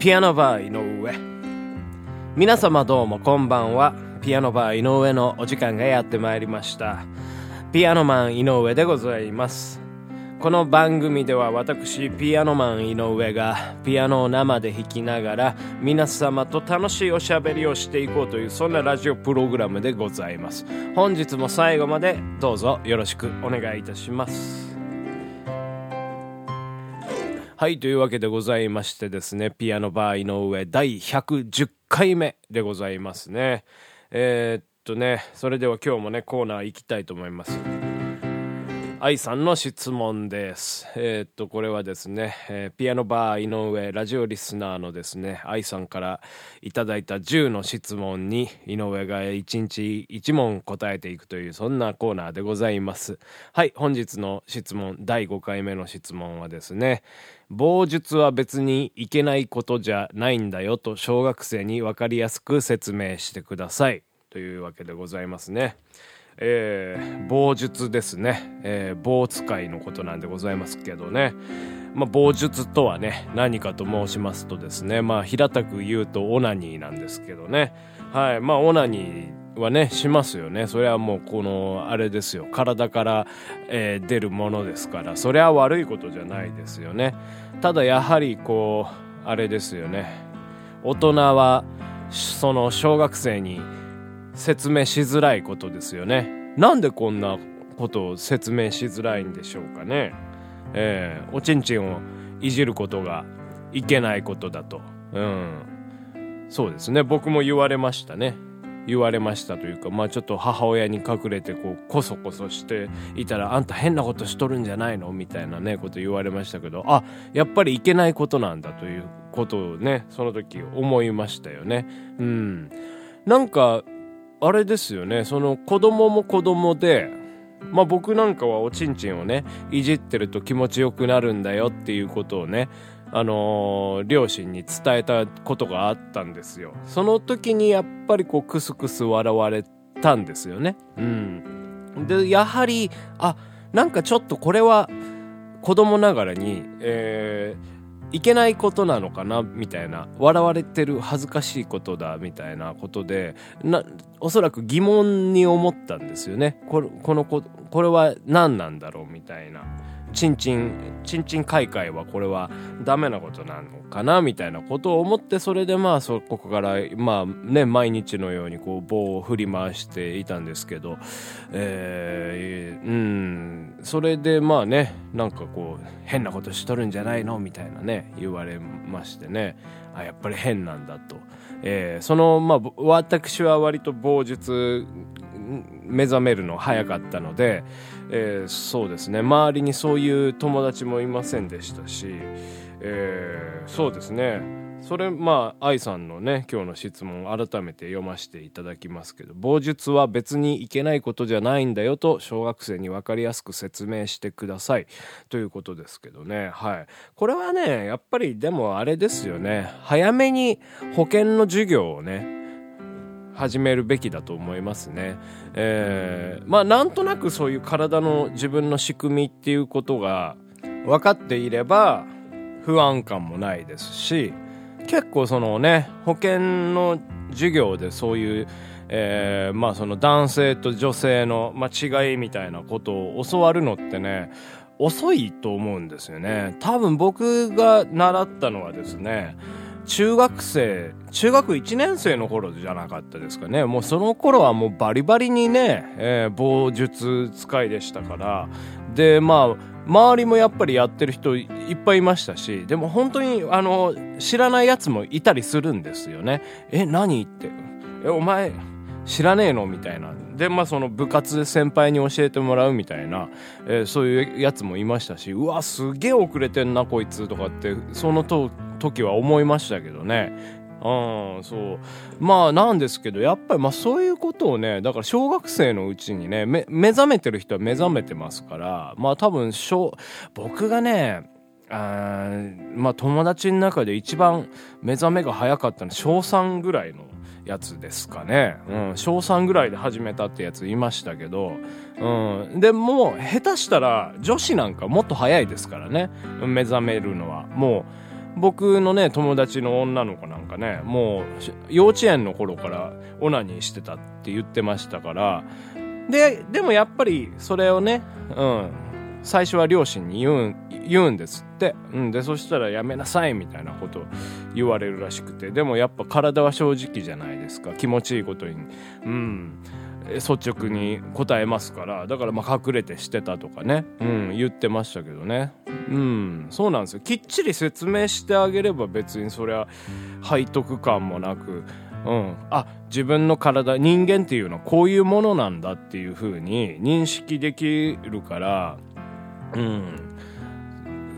ピアノバー井上。皆様どうもこんばんは。ピアノバー井上のお時間がやってまいりました。ピアノマン井上でございます。この番組では私ピアノマン井上がピアノを生で弾きながら皆様と楽しいおしゃべりをしていこうというそんなラジオプログラムでございます。本日も最後までどうぞよろしくお願いいたします。はいというわけでございましてですねピアノバー井上第110回目でございますね。えー、っとねそれでは今日もねコーナー行きたいと思います。愛さんの質問です。えー、っと、これはですね、えー、ピアノバー井上ラジオリスナーのですね、愛さんからいただいた10の質問に井上が1日1問答えていくというそんなコーナーでございます。はい、本日の質問、第5回目の質問はですね、棒術は別にいけないことじゃないんだよと小学生に分かりやすく説明してください。というわけでございますね。えー、棒術ですね、えー、棒使いのことなんでございますけどね、まあ、棒術とはね何かと申しますとですね。まあ平たく言うとオナニーなんですけどね。はい。まあオナニーはねしますよね。それはもうこのあれですよ。体から、えー、出るものですから。それは悪いことじゃないですよね。ただやはりこうあれですよね。大人はその小学生に説明しづらいことですよね。なんでこんなことを説明しづらいんでしょうかね。えー、おちんちんをいじることがいけないことだと。うん。そうですね。僕も言われましたね。言われましたというか、まあちょっと母親に隠れてこう、こそこそしていたら、あんた変なことしとるんじゃないの？みたいなね、こと言われましたけど、あ、やっぱりいけないことなんだということをね、その時思いましたよね。うん。なんか、あれですよね。その子供も子供でまあ僕なんかはおちんちんをねいじってると気持ちよくなるんだよっていうことをねあのー、両親に伝えたことがあったんですよ。その時にやっぱりこうクスクス笑われたんですよね。うん。でやはりあなんかちょっとこれは子供ながらに、えー、いけないことなのかなみたいな。笑われてる恥ずかしいことだみたいなことでなおそらく疑問に思ったんですよね。これこのここれは何なんだろうみたいな。ちんちんちんちん開会はこれはダメなことなのかなみたいなことを思ってそれでまあそこからまあね毎日のようにこう棒を振り回していたんですけどえー、うん。それでまあねなんかこう変なことしとるんじゃないのみたいなね言われましてね。あやっぱり変なんだと、えー、そのまあ私は割と傍術目覚めるの早かったので、えー、そうですね。周りにそういう友達もいませんでしたし、えー、そうですね。それまあ愛さんのね今日の質問改めて読ませていただきますけど棒術は別にいけないことじゃないんだよと小学生に分かりやすく説明してください。ということですけどね。はい。これはねやっぱりでもあれですよね。早めに保険の授業をね始めるべきだと思いますね。えー、まあなんとなくそういう体の自分の仕組みっていうことが分かっていれば不安感もないですし結構そのね保険の授業でそういう、えー、まあその男性と女性の、まあ、違いみたいなことを教わるのってね遅いと思うんですよね。多分僕が習ったのはですね中学生中学1年生の頃じゃなかったですかね。もうその頃はもうバリバリにね、えー、棒術使いでしたからでまあ周りもやっぱりやってる人いっぱいいましたしでも本当にあの知らないやつもいたりするんですよね。え何って。えお前知らねえのみたいな。でまあその部活で先輩に教えてもらうみたいな、えー、そういうやつもいましたしうわすげえ遅れてんなこいつとかってその時は思いましたけどね。うん、そう。まあなんですけど、やっぱりまあそういうことをね、だから小学生のうちにね、目覚めてる人は目覚めてますから、まあ多分小、僕がね、あまあ友達の中で一番目覚めが早かったのは小3ぐらいのやつですかね。うん、小3ぐらいで始めたってやついましたけど、うん、でもう下手したら女子なんかもっと早いですからね、目覚めるのは。もう、僕のね友達の女の子なんかねもう幼稚園の頃からオナニーしてたって言ってましたからででもやっぱりそれをねうん最初は両親に言うん言うんですって、うん、でそしたらやめなさいみたいなこと言われるらしくて。でもやっぱ体は正直じゃないですか。気持ちいいことに。うん。率直に答えますからだからまあ隠れてしてたとかね、うん、言ってましたけどね。うんそうなんですよ。きっちり説明してあげれば別にそりゃ背徳感もなくうん、あ自分の体人間っていうのはこういうものなんだっていう風に認識できるからうん。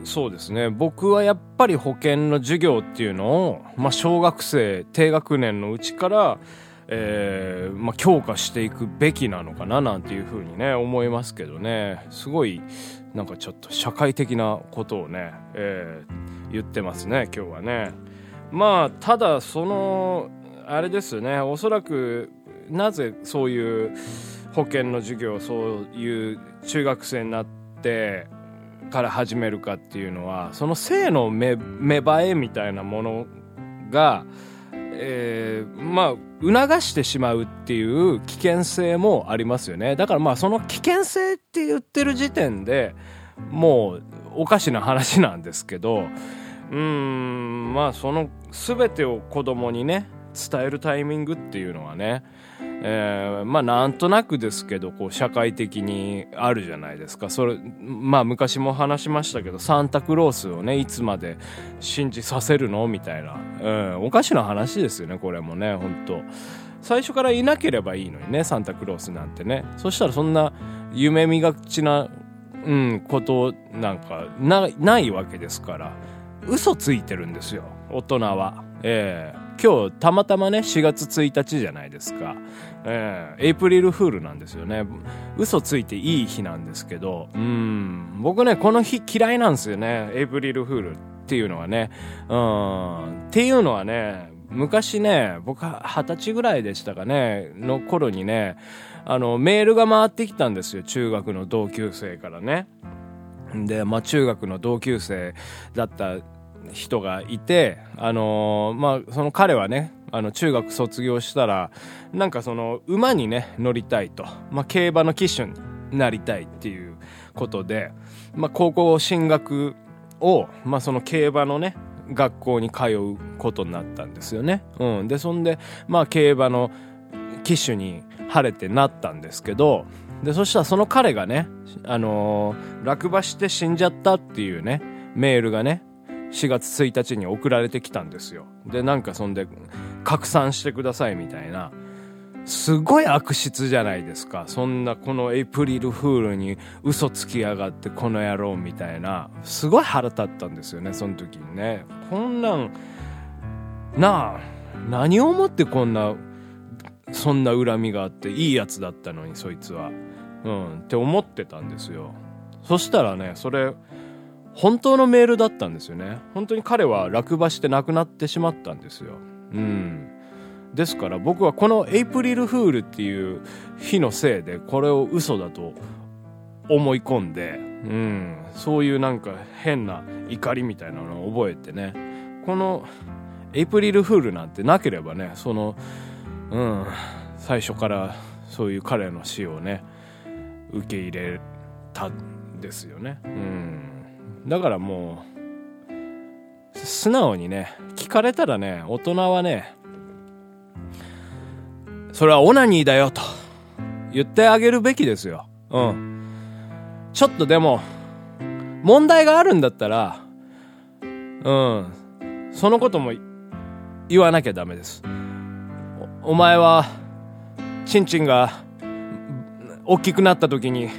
そうですね。僕はやっぱり保険の授業っていうのを、まあ、小学生低学年のうちからえー、まあ、強化していくべきなのかななんていうふうにね思いますけどね。すごいなんかちょっと社会的なことをね、えー、言ってますね今日はね。まあただそのあれですね。おそらくなぜそういう保険の授業そういう中学生になってから始めるかっていうのはその性の芽生えみたいなものがえー、まあ促してしまうっていう危険性もありますよね。だからまあその危険性って言ってる時点でもうおかしな話なんですけどうーんまあその全てを子供にね伝えるタイミングっていうのはねえー、まあなんとなくですけどこう社会的にあるじゃないですか。それまあ昔も話しましたけどサンタクロースをねいつまで信じさせるの？みたいな、うん、おかしな話ですよねこれもね本当。最初からいなければいいのにねサンタクロースなんてね。そしたらそんな夢見がちな、うん、ことなんかないわけですから。嘘ついてるんですよ大人は。ええー。今日たまたまね4月1日じゃないですか、えー、エイプリルフールなんですよね。嘘ついていい日なんですけど。うん。僕ねこの日嫌いなんですよね。エイプリルフールっていうのはね。うん。っていうのはね昔ね僕は二十歳ぐらいでしたかね。の頃にねあのメールが回ってきたんですよ。中学の同級生からね。で、まあ中学の同級生だった人がいて、あのー、まあ、その彼はね、あの、中学卒業したら、なんかその、馬にね、乗りたいと。まあ、競馬の騎手になりたいっていうことで、まあ、高校進学を、まあ、その競馬のね、学校に通うことになったんですよね。うん。で、そんで、まあ、競馬の騎手に晴れてなったんですけど、で、そしたらその彼がね、あのー、落馬して死んじゃったっていうね、メールがね、4月1日に送られてきたんですよ。で、なんかそんで、拡散してくださいみたいな。すごい悪質じゃないですか。そんなこのエイプリルフールに嘘つきやがってこの野郎みたいな。すごい腹立ったんですよね、その時にね。こんなん、なあ、何をもってこんな、そんな恨みがあっていいやつだったのに、そいつは。うん、って思ってたんですよ。そしたらね、それ、本当のメールだったんですよね。本当に彼は落馬して亡くなってしまったんですよ。うん。ですから僕はこのエイプリルフールっていう日のせいでこれを嘘だと思い込んで、うん、そういうなんか変な怒りみたいなのを覚えてね。このエイプリルフールなんてなければねそのうん。最初からそういう彼の死をね受け入れたんですよね。うん。だからもう素直にね聞かれたらね大人はねそれはオナニーだよと言ってあげるべきですよ。うん。ちょっとでも問題があるんだったらうん。そのことも言わなきゃダメです。お前はちんちんが大きくなった時に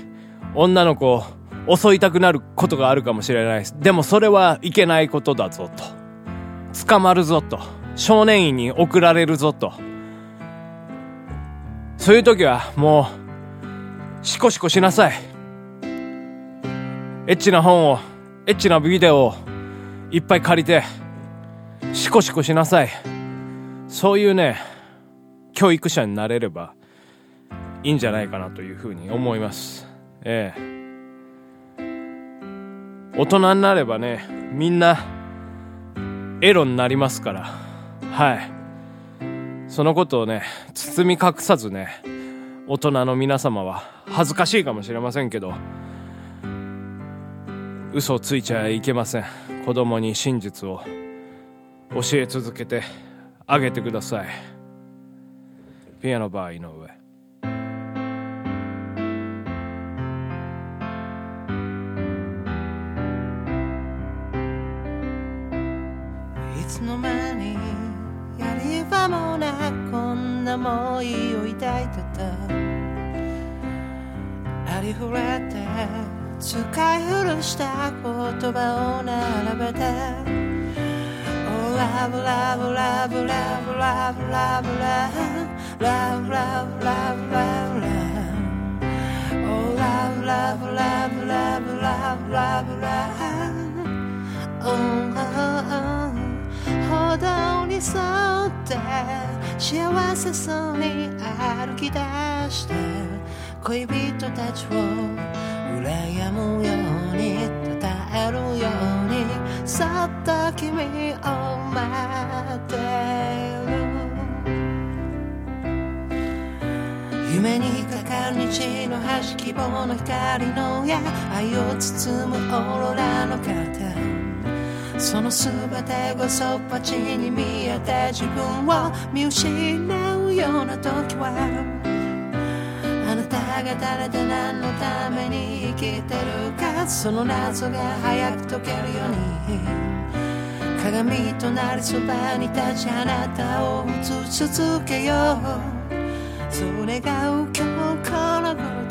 女の子を襲いたくなることがあるかもしれないです。でもそれはいけないことだぞと。捕まるぞと。少年院に送られるぞと。そういう時はもう、シコシコしなさい。エッチな本を、エッチなビデオをいっぱい借りて、シコシコしなさい。そういうね、教育者になれればいいんじゃないかなというふうに思います。ええ大人になればねみんなエロになりますから。はい。そのことをね包み隠さずね大人の皆様は恥ずかしいかもしれませんけど嘘をついちゃいけません。子供に真実を教え続けてあげてください。ピアノバー井上。つの間にやり場もなくこんな思いを抱いてたありふれて使い古した言葉を並べて Oh love love love love love love love love love love love love 道に沿って幸せそうに歩き出して恋人たちを羨むように称えるようにそっと君を待ってる。夢にかかる日の端希望の光の矢愛を包むオーロラの肩その全てがそっぱちに見えて自分を見失うような時はあなたが誰で何のために生きてるかその謎が早く解けるように。鏡となりそばに立ちあなたを映し続けよう。それが今日この頃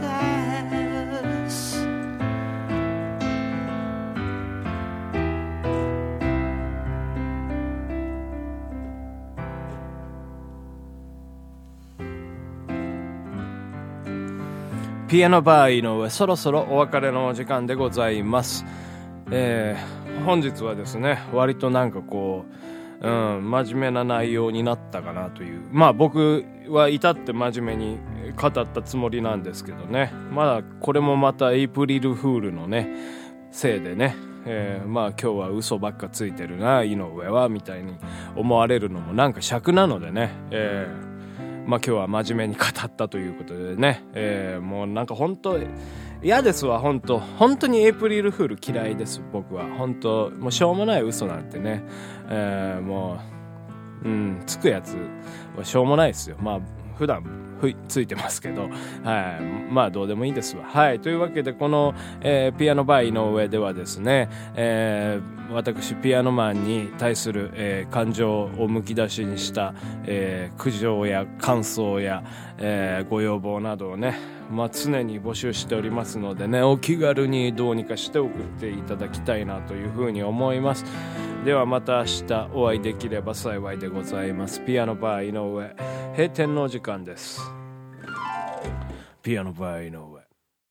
ピアノバー井上そろそろお別れのお時間でございます。えー、本日はですね割となんかこう、うん、真面目な内容になったかなという。まあ僕は至って真面目に語ったつもりなんですけどね。まあこれもまたエイプリルフールのねせいでねえー、まあ今日は嘘ばっかついてるな井上はみたいに思われるのもなんか尺なのでね、えー、まあ今日は真面目に語ったということでね、えー、もうなんか本当嫌ですわ本当。本当にエイプリルフール嫌いです僕は。本当もうしょうもない嘘なんてね、えー、もううんつくやつはしょうもないですよ。まあ普段ふいついてますけど、はい、まあどうでもいいですわ。はい、というわけでこの、えーピアノバー井上ではですね、えー私ピアノマンに対する、えー感情をむき出しにした、えー苦情や感想や、えーご要望などをね、まあ、常に募集しておりますのでねお気軽にどうにかして送っていただきたいなというふうに思います。ではまた明日お会いできれば幸いでございます。ピアノバー井上。閉店の時間です。ピアノバイの